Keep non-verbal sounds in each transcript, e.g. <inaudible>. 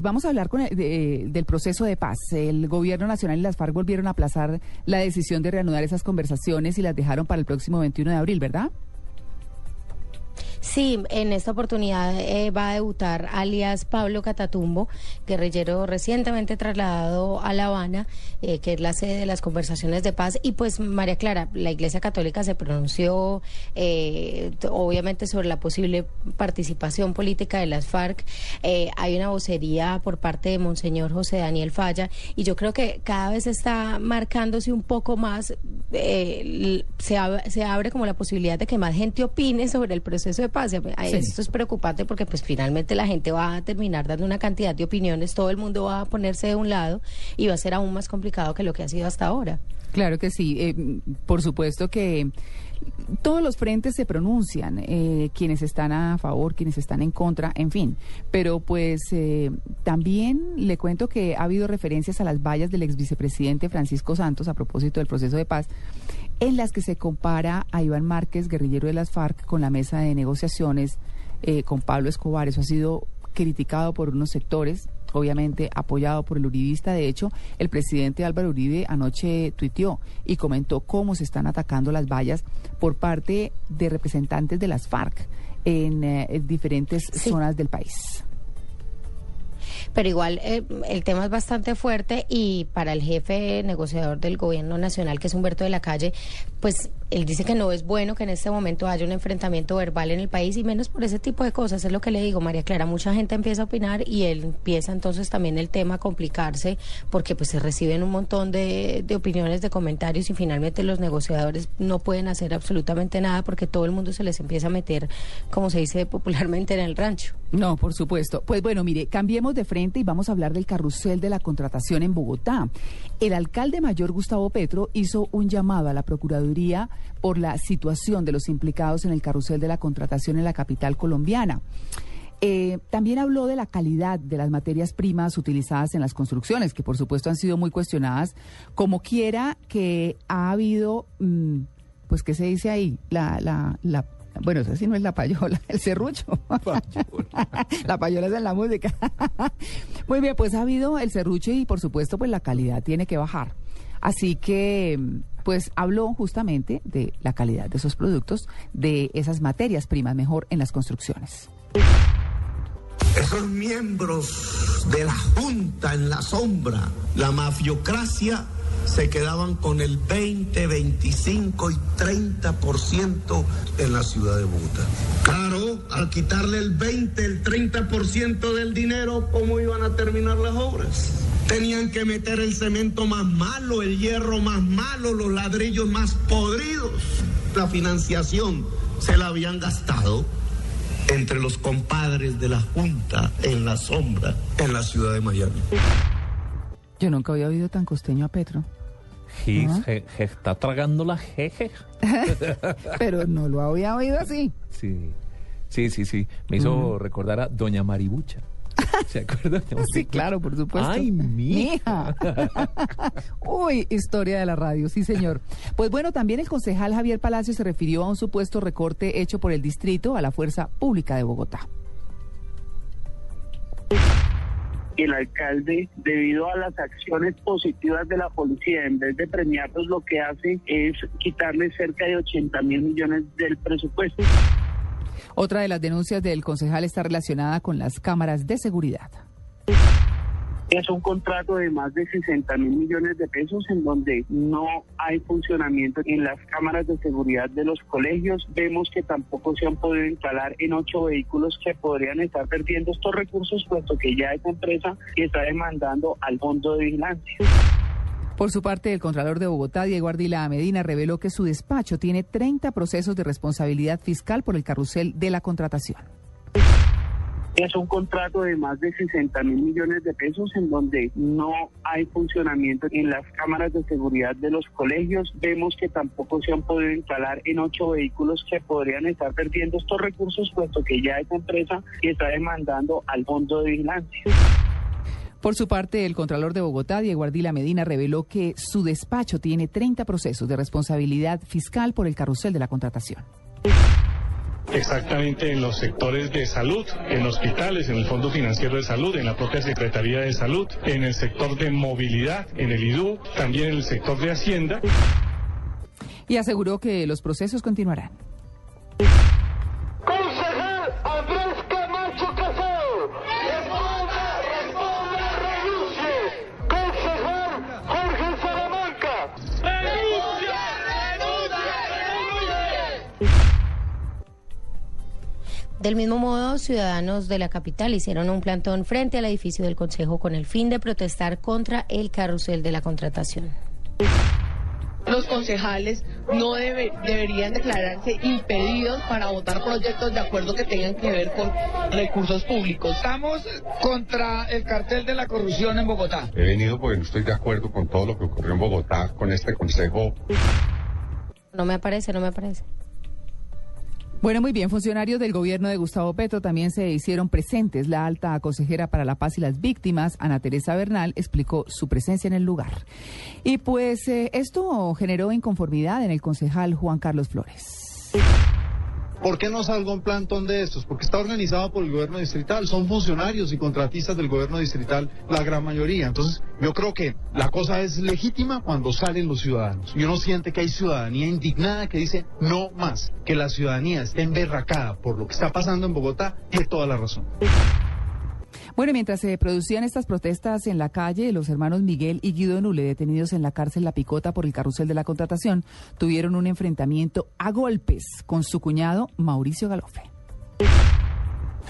vamos a hablar con del proceso de paz. El gobierno nacional y las FARC volvieron a aplazar la decisión de reanudar esas conversaciones y las dejaron para el próximo 21 de abril, ¿verdad? Sí, en esta oportunidad eh, va a debutar alias Pablo Catatumbo, guerrillero recientemente trasladado a La Habana, eh, que es la sede de las conversaciones de paz. Y pues, María Clara, la Iglesia Católica se pronunció eh, obviamente sobre la posible participación política de las FARC. hay una vocería por parte de Monseñor José Daniel Falla y yo creo que cada vez está marcándose un poco más, se, se abre como la posibilidad de que más gente opine sobre el proceso de paz. Esto es preocupante porque pues finalmente la gente va a terminar dando una cantidad de opiniones, todo el mundo va a ponerse de un lado y va a ser aún más complicado que lo que ha sido hasta ahora. Claro que sí, eh, por supuesto que todos los frentes se pronuncian, eh, quienes están a favor, quienes están en contra, en fin. Pero pues eh, también le cuento que ha habido referencias a las vallas del ex vicepresidente Francisco Santos a propósito del proceso de paz, en las que se compara a Iván Márquez, guerrillero de las FARC, con la mesa de negociaciones eh, con Pablo Escobar. Eso ha sido criticado por unos sectores obviamente apoyado por el uribista. De hecho, el presidente Álvaro Uribe anoche tuiteó y comentó cómo se están atacando las vallas por parte de representantes de las FARC en, eh, diferentes zonas del país pero igual eh, el tema es bastante fuerte y para el jefe negociador del gobierno nacional, que es Humberto de la Calle, pues él dice que no es bueno que en este momento haya un enfrentamiento verbal en el país y menos por ese tipo de cosas. Es lo que le digo, María Clara. Mucha gente empieza a opinar y él empieza entonces también el tema a complicarse porque pues se reciben un montón de, de opiniones, de comentarios y finalmente los negociadores no pueden hacer absolutamente nada porque todo el mundo se les empieza a meter, como se dice popularmente, en el rancho. No, por supuesto. Pues bueno, mire, cambiemos de frente y vamos a hablar del carrusel de la contratación en Bogotá. El alcalde mayor Gustavo Petro hizo un llamado a la Procuraduría por la situación de los implicados en el carrusel de la contratación en la capital colombiana. Eh, también habló de la calidad de las materias primas utilizadas en las construcciones, que por supuesto han sido muy cuestionadas, como quiera que ha habido, mm, pues, ¿qué se dice ahí? La, la, la, bueno, eso sí no es la payola, <laughs> el serrucho. la payola es en la música. Muy bien, pues ha habido el serrucho y por supuesto, pues la calidad tiene que bajar. Así que pues habló justamente de la calidad de esos productos, de esas materias primas mejor en las construcciones. Esos miembros de la Junta en la sombra, la mafiocracia, se quedaban con el 20, 25 y 30% en la ciudad de Bogotá. Claro, al quitarle el 20, el 30% del dinero, ¿cómo iban a terminar las obras? Tenían que meter el cemento más malo, el hierro más malo, los ladrillos más podridos. La financiación se la habían gastado entre los compadres de la Junta en la sombra en la ciudad de Miami. Yo nunca había oído tan costeño a Petro. Está tragando la jeje. <laughs> Pero no lo había oído así. Sí, sí, sí, sí. Me hizo recordar a Doña Maribucha. <laughs> ¿Se acuerdan? Sí, claro, por supuesto. Ay, mija. <laughs> Uy, historia de la radio, sí, señor. Pues bueno, también el concejal Javier Palacio se refirió a un supuesto recorte hecho por el distrito a la Fuerza Pública de Bogotá. el alcalde, debido a las acciones positivas de la policía, en vez de premiarlos, lo que hace es quitarle cerca de 80 mil millones del presupuesto. Otra de las denuncias del concejal está relacionada con las cámaras de seguridad. Es un contrato de más de 60 mil millones de pesos en donde no hay funcionamiento en las cámaras de seguridad de los colegios. Vemos que tampoco se han podido instalar en ocho vehículos que podrían estar perdiendo estos recursos, puesto que ya esa empresa está demandando al fondo de vigilancia. Por su parte, el Contralor de Bogotá, Diego Ardila Medina, reveló que su despacho tiene 30 procesos de responsabilidad fiscal por el carrusel de la contratación. Es un contrato de más de 60 mil millones de pesos en donde no hay funcionamiento en las cámaras de seguridad de los colegios. Vemos que tampoco se han podido instalar en ocho vehículos que podrían estar perdiendo estos recursos, puesto que ya esa empresa está demandando al fondo de vigilancia. Por su parte, el Contralor de Bogotá, Diego Ardila Medina, reveló que su despacho tiene 30 procesos de responsabilidad fiscal por el carrusel de la contratación. exactamente en los sectores de salud, en hospitales, en el Fondo Financiero de Salud, en la propia Secretaría de Salud, en el sector de movilidad, en el IDU, también en el sector de Hacienda. Y aseguró que los procesos continuarán. Del mismo modo, ciudadanos de la capital hicieron un plantón frente al edificio del Consejo con el fin de protestar contra el carrusel de la contratación. Los concejales no debe- deberían declararse impedidos para votar proyectos de acuerdo que tengan que ver con recursos públicos. Estamos contra el cartel de la corrupción en Bogotá. He venido porque no estoy de acuerdo con todo lo que ocurrió en Bogotá, con este consejo. No me aparece, no me aparece. Bueno, muy bien. Funcionarios del gobierno de Gustavo Petro también se hicieron presentes. La alta consejera para la paz y las víctimas, Ana Teresa Bernal, explicó su presencia en el lugar. Y pues eh, esto generó inconformidad en el concejal Juan Carlos Flores. ¿Por qué no salga un plantón de estos? Porque está organizado por el gobierno distrital. Son funcionarios y contratistas del gobierno distrital la gran mayoría. Entonces, yo creo que la cosa es legítima cuando salen los ciudadanos. Y uno siente que hay ciudadanía indignada que dice no más. Que la ciudadanía esté emberracada por lo que está pasando en Bogotá, tiene toda la razón. Bueno, mientras se producían estas protestas en la calle, los hermanos Miguel y Guido Nule, detenidos en la cárcel La Picota por el carrusel de la contratación, tuvieron un enfrentamiento a golpes con su cuñado Mauricio Galofe.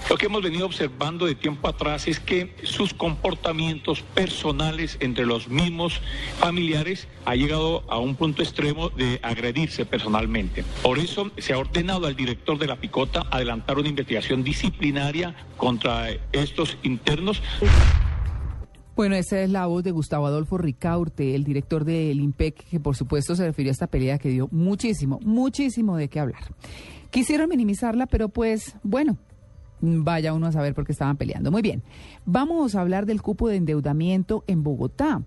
Lo que hemos venido observando de tiempo atrás es que sus comportamientos personales entre los mismos familiares ha llegado a un punto extremo de agredirse personalmente. Por eso se ha ordenado al director de la Picota adelantar una investigación disciplinaria contra estos internos. Bueno, esa es la voz de Gustavo Adolfo Ricaurte, el director del IMPEC, que por supuesto se refirió a esta pelea que dio muchísimo, muchísimo de qué hablar. Quisieron minimizarla, pero pues bueno, vaya uno a saber por qué estaban peleando. Muy bien, vamos a hablar del cupo de endeudamiento en Bogotá.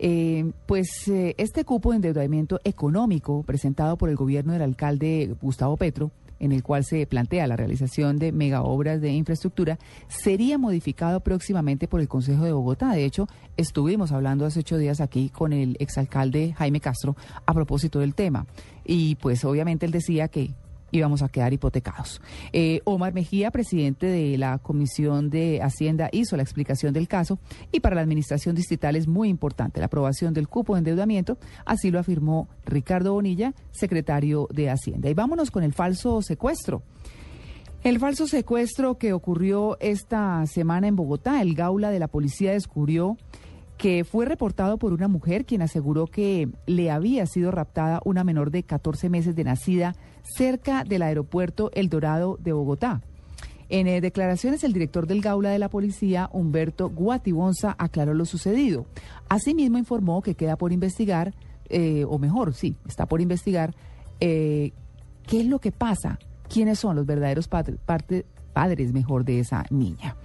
Eh, pues eh, este cupo de endeudamiento económico presentado por el gobierno del alcalde Gustavo Petro, en el cual se plantea la realización de megaobras de infraestructura, sería modificado próximamente por el Consejo de Bogotá. De hecho, estuvimos hablando hace ocho días aquí con el exalcalde Jaime Castro a propósito del tema. Y pues obviamente él decía que íbamos a quedar hipotecados. Eh, Omar Mejía, presidente de la Comisión de Hacienda, hizo la explicación del caso y para la Administración Distrital es muy importante la aprobación del cupo de endeudamiento, así lo afirmó Ricardo Bonilla, secretario de Hacienda. Y vámonos con el falso secuestro. El falso secuestro que ocurrió esta semana en Bogotá, el Gaula de la policía descubrió que fue reportado por una mujer quien aseguró que le había sido raptada una menor de 14 meses de nacida cerca del aeropuerto El Dorado de Bogotá. En eh, declaraciones, el director del Gaula de la Policía, Humberto Guatibonza, aclaró lo sucedido. Asimismo, informó que queda por investigar, eh, o mejor, sí, está por investigar, eh, qué es lo que pasa, quiénes son los verdaderos padres, mejor, de esa niña.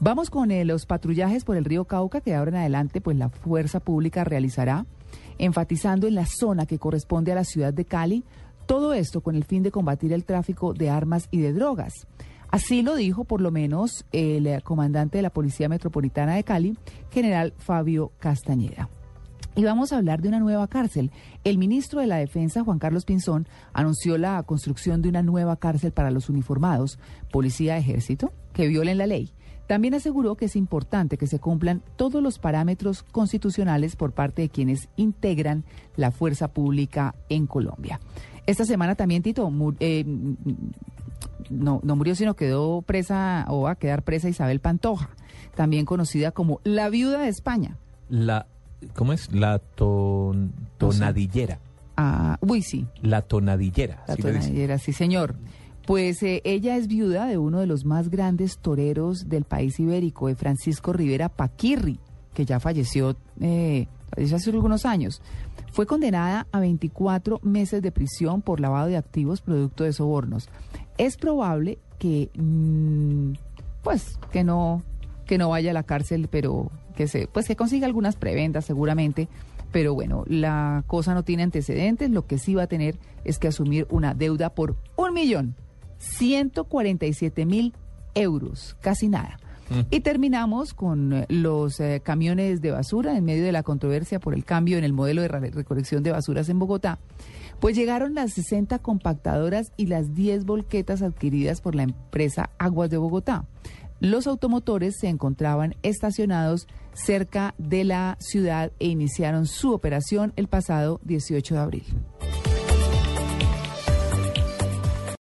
Vamos con los patrullajes por el río Cauca que de ahora en adelante pues la fuerza pública realizará, enfatizando en la zona que corresponde a la ciudad de Cali, todo esto con el fin de combatir el tráfico de armas y de drogas. Así lo dijo por lo menos el eh, comandante de la Policía Metropolitana de Cali, general Fabio Castañeda. Y vamos a hablar de una nueva cárcel. El ministro de la Defensa, Juan Carlos Pinzón, anunció la construcción de una nueva cárcel para los uniformados, policía ejército, que violen la ley. También aseguró que es importante que se cumplan todos los parámetros constitucionales por parte de quienes integran la fuerza pública en Colombia. Esta semana también, Tito, mu- eh, no, no murió, sino quedó presa o va a quedar presa Isabel Pantoja, también conocida como la viuda de España. La, ¿cómo es? La ton- tonadillera. Ah, uy, sí, La tonadillera. la dicen. tonadillera, sí, señor. Pues eh, ella es viuda de uno de los más grandes toreros del país ibérico, de Francisco Rivera Paquirri, que ya falleció, eh, falleció hace algunos años. Fue condenada a 24 meses de prisión por lavado de activos producto de sobornos. Es probable que, mm, pues, que no, que no vaya a la cárcel, pero que se, pues que consiga algunas preventas seguramente. Pero bueno, la cosa no tiene antecedentes. Lo que sí va a tener es que asumir una deuda por un millón 147 mil euros, casi nada. Y terminamos con eh, los eh, camiones de basura en medio de la controversia por el cambio en el modelo de re- recolección de basuras en Bogotá. Pues llegaron las 60 compactadoras y las 10 volquetas adquiridas por la empresa Aguas de Bogotá. Los automotores se encontraban estacionados cerca de la ciudad e iniciaron su operación el pasado 18 de abril.